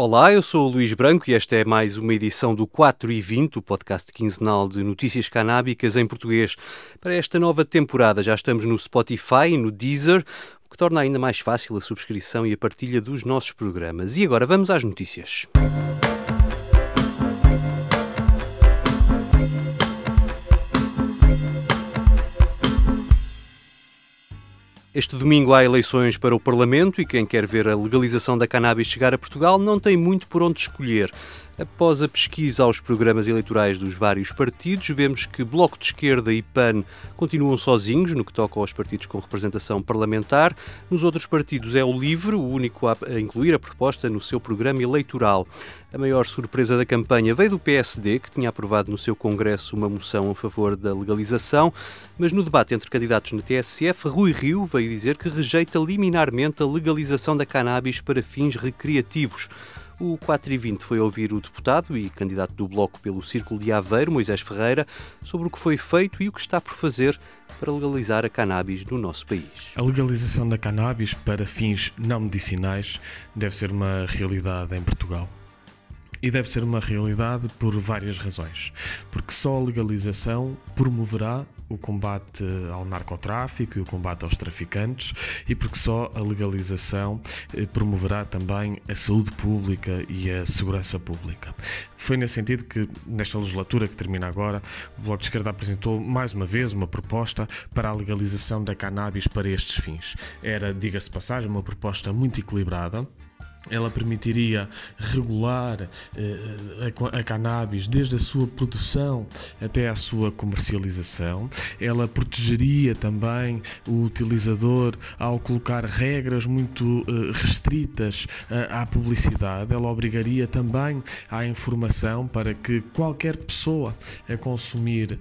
Olá, eu sou o Luís Branco e esta é mais uma edição do 4 e 20, o podcast quinzenal de notícias canábicas em português. Para esta nova temporada já estamos no Spotify e no Deezer, o que torna ainda mais fácil a subscrição e a partilha dos nossos programas. E agora vamos às notícias. Este domingo há eleições para o Parlamento e quem quer ver a legalização da cannabis chegar a Portugal não tem muito por onde escolher. Após a pesquisa aos programas eleitorais dos vários partidos, vemos que Bloco de Esquerda e PAN continuam sozinhos no que toca aos partidos com representação parlamentar. Nos outros partidos é o LIVRE, o único a incluir a proposta no seu programa eleitoral. A maior surpresa da campanha veio do PSD, que tinha aprovado no seu Congresso uma moção a favor da legalização, mas no debate entre candidatos na TSF, Rui Rio veio dizer que rejeita liminarmente a legalização da cannabis para fins recreativos. O 4 e 20 foi ouvir o deputado e candidato do Bloco pelo Círculo de Aveiro, Moisés Ferreira, sobre o que foi feito e o que está por fazer para legalizar a cannabis no nosso país. A legalização da cannabis para fins não medicinais deve ser uma realidade em Portugal. E deve ser uma realidade por várias razões. Porque só a legalização promoverá o combate ao narcotráfico e o combate aos traficantes, e porque só a legalização eh, promoverá também a saúde pública e a segurança pública. Foi nesse sentido que, nesta legislatura que termina agora, o Bloco de Esquerda apresentou mais uma vez uma proposta para a legalização da cannabis para estes fins. Era, diga-se passagem, uma proposta muito equilibrada ela permitiria regular eh, a, a, cannabis desde a sua produção até à sua comercialização. Ela protegeria também o utilizador ao colocar regras muito eh, restritas eh, à publicidade. Ela obrigaria também à informação para que qualquer pessoa a consumir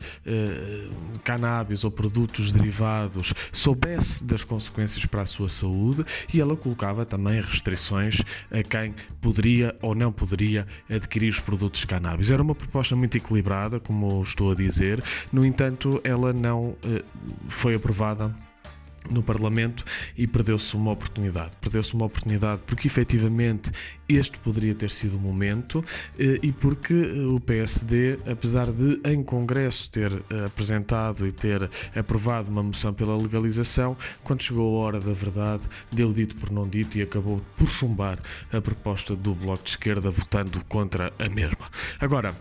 cannabis ou produtos derivados soubesse das consequências para a sua saúde e ela colocava também restrições a quem poderia ou não poderia adquirir os produtos de cannabis. Era uma proposta muito equilibrada, como estou a dizer, no entanto, ela não eh, foi aprovada no Parlamento e perdeu-se uma oportunidade. Perdeu-se uma oportunidade porque efetivamente este poderia ter sido o momento eh, e porque eh, o PSD, apesar de em Congresso ter eh, apresentado e ter aprovado uma moção pela legalização, quando chegou a hora da verdade, deu dito por não dito e acabou por chumbar a proposta do Bloco de Esquerda votando contra a mesma. Agora,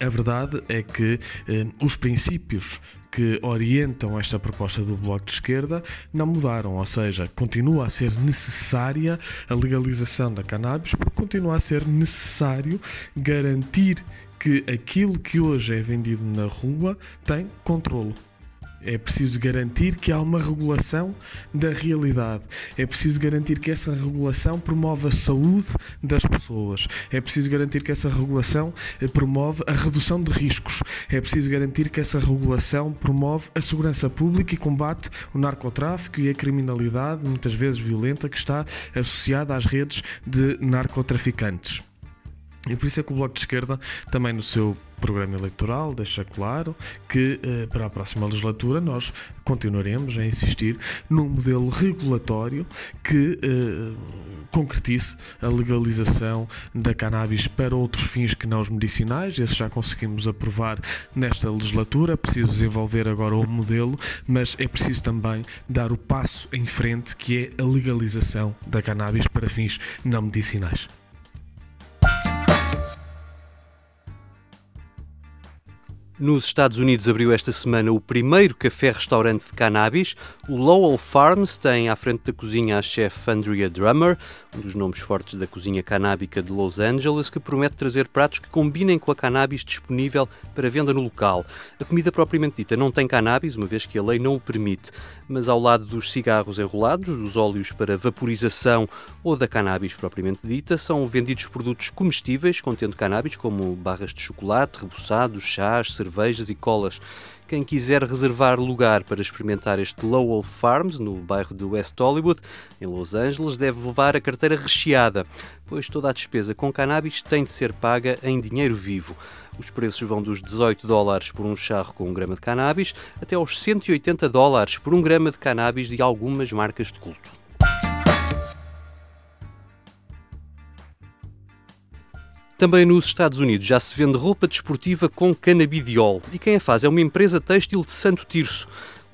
a verdade é que eh, os princípios que orientam esta proposta do Bloco de Esquerda não mudaram, ou seja, continua a ser necessária a legalização da cannabis, porque continua a ser necessário garantir que aquilo que hoje é vendido na rua tem controlo. É preciso garantir que há uma regulação da realidade. É preciso garantir que essa regulação promove a saúde das pessoas. É preciso garantir que essa regulação eh, promove a redução de riscos. É preciso garantir que essa regulação promove a segurança pública e combate o narcotráfico e a criminalidade, muitas vezes violenta, que está associada às redes de narcotraficantes. E por isso é que o Bloco de Esquerda, também no seu programa eleitoral, deixa claro que eh, para a próxima legislatura nós continuaremos a insistir num modelo regulatório que eh, concretize a legalização da cannabis para outros fins que não os medicinais. Esse já conseguimos aprovar nesta legislatura. É preciso desenvolver agora o modelo, mas é preciso também dar o passo em frente que é a legalização da cannabis para fins não medicinais. Nos Estados Unidos abriu esta semana o primeiro café-restaurante de cannabis. O Lowell Farms tem à frente da cozinha a chefe Andrea Drummer, um dos nomes fortes da cozinha canábica de Los Angeles, que promete trazer pratos que combinem com a cannabis disponível para venda no local. A comida propriamente dita não tem cannabis, uma vez que a lei não o permite, mas ao lado dos cigarros enrolados, dos óleos para vaporização ou da cannabis propriamente dita, são vendidos produtos comestíveis contendo cannabis, como barras de chocolate, reboçados, chás, cervejas e colas. Quem quiser reservar lugar para experimentar este Lowell Farms, no bairro de West Hollywood, em Los Angeles, deve levar a carteira recheada, pois toda a despesa com cannabis tem de ser paga em dinheiro vivo. Os preços vão dos 18 dólares por um charro com um grama de cannabis até aos 180 dólares por um grama de cannabis de algumas marcas de culto. Também nos Estados Unidos já se vende roupa desportiva com canabidiol e quem a faz é uma empresa têxtil de Santo Tirso.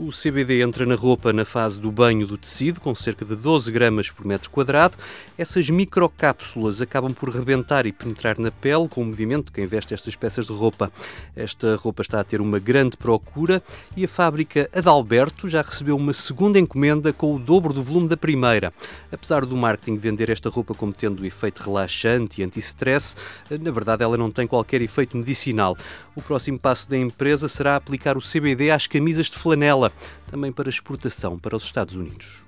O CBD entra na roupa na fase do banho do tecido, com cerca de 12 gramas por metro quadrado. Essas microcápsulas acabam por rebentar e penetrar na pele com o movimento de quem veste estas peças de roupa. Esta roupa está a ter uma grande procura e a fábrica Adalberto já recebeu uma segunda encomenda com o dobro do volume da primeira. Apesar do marketing vender esta roupa como tendo efeito relaxante e anti-stress, na verdade ela não tem qualquer efeito medicinal. O próximo passo da empresa será aplicar o CBD às camisas de flanela também para exportação para os Estados Unidos.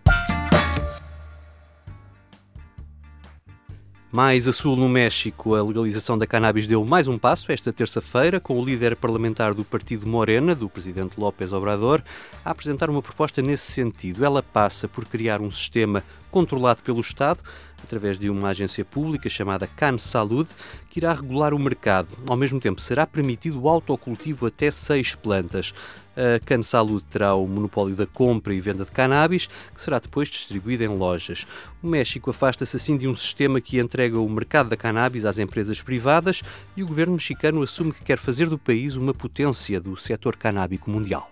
Mais a sul no México, a legalização da cannabis deu mais um passo esta terça-feira, com o líder parlamentar do partido Morena, do presidente López Obrador, a apresentar uma proposta nesse sentido. Ela passa por criar um sistema controlado pelo Estado, através de uma agência pública chamada Can Saúde, que irá regular o mercado. Ao mesmo tempo, será permitido o autocultivo até seis plantas. A Can Saúde terá o monopólio da compra e venda de cannabis, que será depois distribuído em lojas. O México afasta-se assim de um sistema que entrega o mercado da cannabis às empresas privadas e o governo mexicano assume que quer fazer do país uma potência do setor canábico mundial.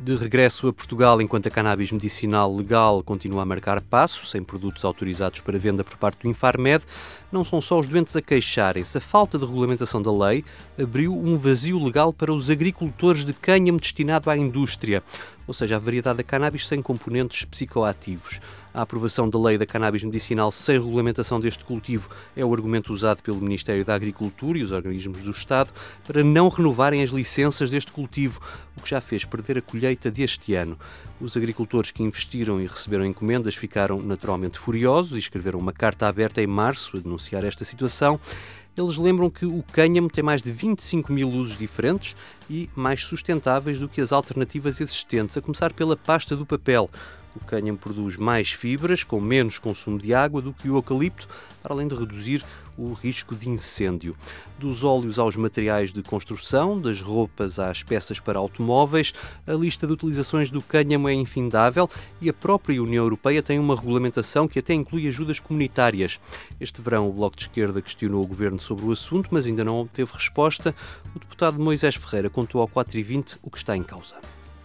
De regresso a Portugal, enquanto a cannabis medicinal legal continua a marcar passos, sem produtos autorizados para venda por parte do Infarmed, não são só os doentes a queixarem-se. A falta de regulamentação da lei abriu um vazio legal para os agricultores de cânhamo destinado à indústria ou seja, a variedade da cannabis sem componentes psicoativos. A aprovação da lei da cannabis medicinal sem regulamentação deste cultivo é o argumento usado pelo Ministério da Agricultura e os organismos do Estado para não renovarem as licenças deste cultivo, o que já fez perder a colheita deste ano. Os agricultores que investiram e receberam encomendas ficaram naturalmente furiosos e escreveram uma carta aberta em março denunciar esta situação. Eles lembram que o cânhamo tem mais de 25 mil usos diferentes e mais sustentáveis do que as alternativas existentes, a começar pela pasta do papel. O cânhamo produz mais fibras, com menos consumo de água do que o eucalipto, para além de reduzir o risco de incêndio. Dos óleos aos materiais de construção, das roupas às peças para automóveis, a lista de utilizações do cânhamo é infindável e a própria União Europeia tem uma regulamentação que até inclui ajudas comunitárias. Este verão, o Bloco de Esquerda questionou o governo sobre o assunto, mas ainda não obteve resposta. O deputado Moisés Ferreira contou ao 4 e 20 o que está em causa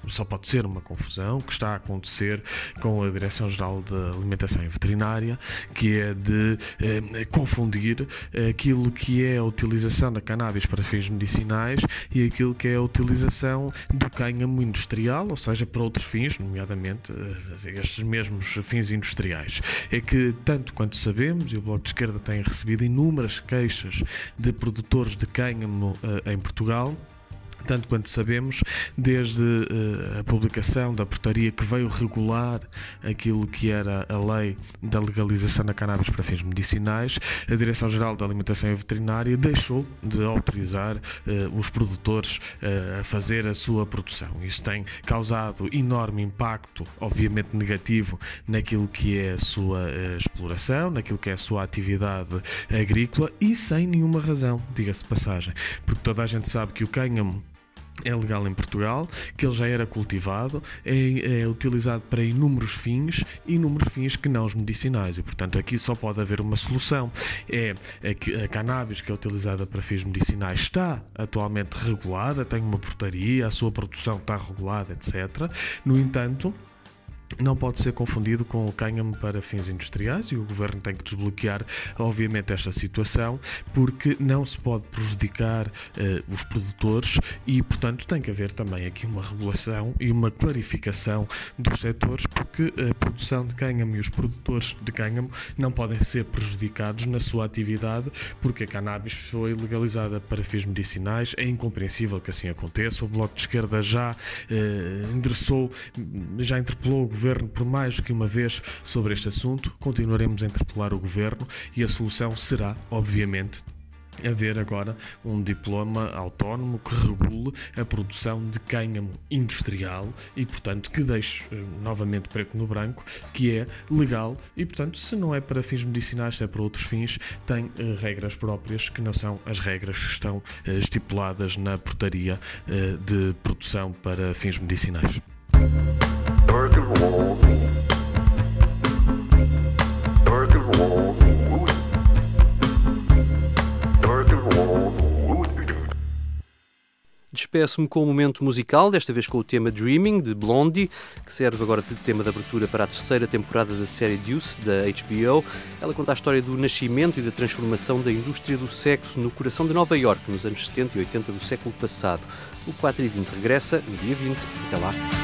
só pode ser uma confusão que está a acontecer com a Direção-Geral de Alimentação e Veterinária, que é de eh, confundir aquilo que é a utilização da cannabis para fins medicinais e aquilo que é a utilização do cânhamo industrial, ou seja, para outros fins, nomeadamente eh, estes mesmos fins industriais. É que, tanto quanto sabemos, e o Bloco de Esquerda tem recebido inúmeras queixas de produtores de cânhamo eh, em Portugal, tanto quanto sabemos, desde uh, a publicação da portaria que veio regular aquilo que era a lei da legalização da cannabis para fins medicinais, a Direção-Geral da Alimentação e Veterinária deixou de autorizar uh, os produtores uh, a fazer a sua produção. Isso tem causado enorme impacto, obviamente negativo, naquilo que é a sua exploração, naquilo que é a sua atividade agrícola e sem nenhuma razão, diga-se passagem, porque toda a gente sabe que o cânhamo é legal em Portugal, que ele já era cultivado, é, é, utilizado para inúmeros fins, inúmeros fins que não os medicinais, e portanto aqui só pode haver uma solução. É a, a cannabis que é utilizada para fins medicinais está atualmente regulada, tem uma portaria, a sua produção está regulada, etc. No entanto, não pode ser confundido com o cânhamo para fins industriais e o governo tem que desbloquear, obviamente, esta situação, porque não se pode prejudicar uh, os produtores e, portanto, tem que haver também aqui uma regulação e uma clarificação dos setores, porque a produção de cânhamo e os produtores de cânhamo não podem ser prejudicados na sua atividade, porque a cannabis foi legalizada para fins medicinais. É incompreensível que assim aconteça. O Bloco de Esquerda já uh, endereçou, já interpelou o governo Governo por mais que uma vez sobre este assunto. Continuaremos a interpelar o Governo e a solução será, obviamente, haver agora um diploma autónomo que regule a produção de cânhamo industrial e, portanto, que deixe eh, novamente preto no branco, que é legal e, portanto, se não é para fins medicinais, se é para outros fins, tem uh, regras próprias que não são as regras que estão uh, estipuladas na portaria de produção para fins medicinais. Despeço-me com o um momento musical, desta vez com o tema Dreaming, de Blondie, que serve agora de tema de abertura para a terceira temporada da série Deuce, da HBO. Ela conta a história do nascimento e da transformação da indústria do sexo no coração de Nova York, nos anos 70 e 80 do século passado. O 4 e 20 regressa no dia 20. Até lá.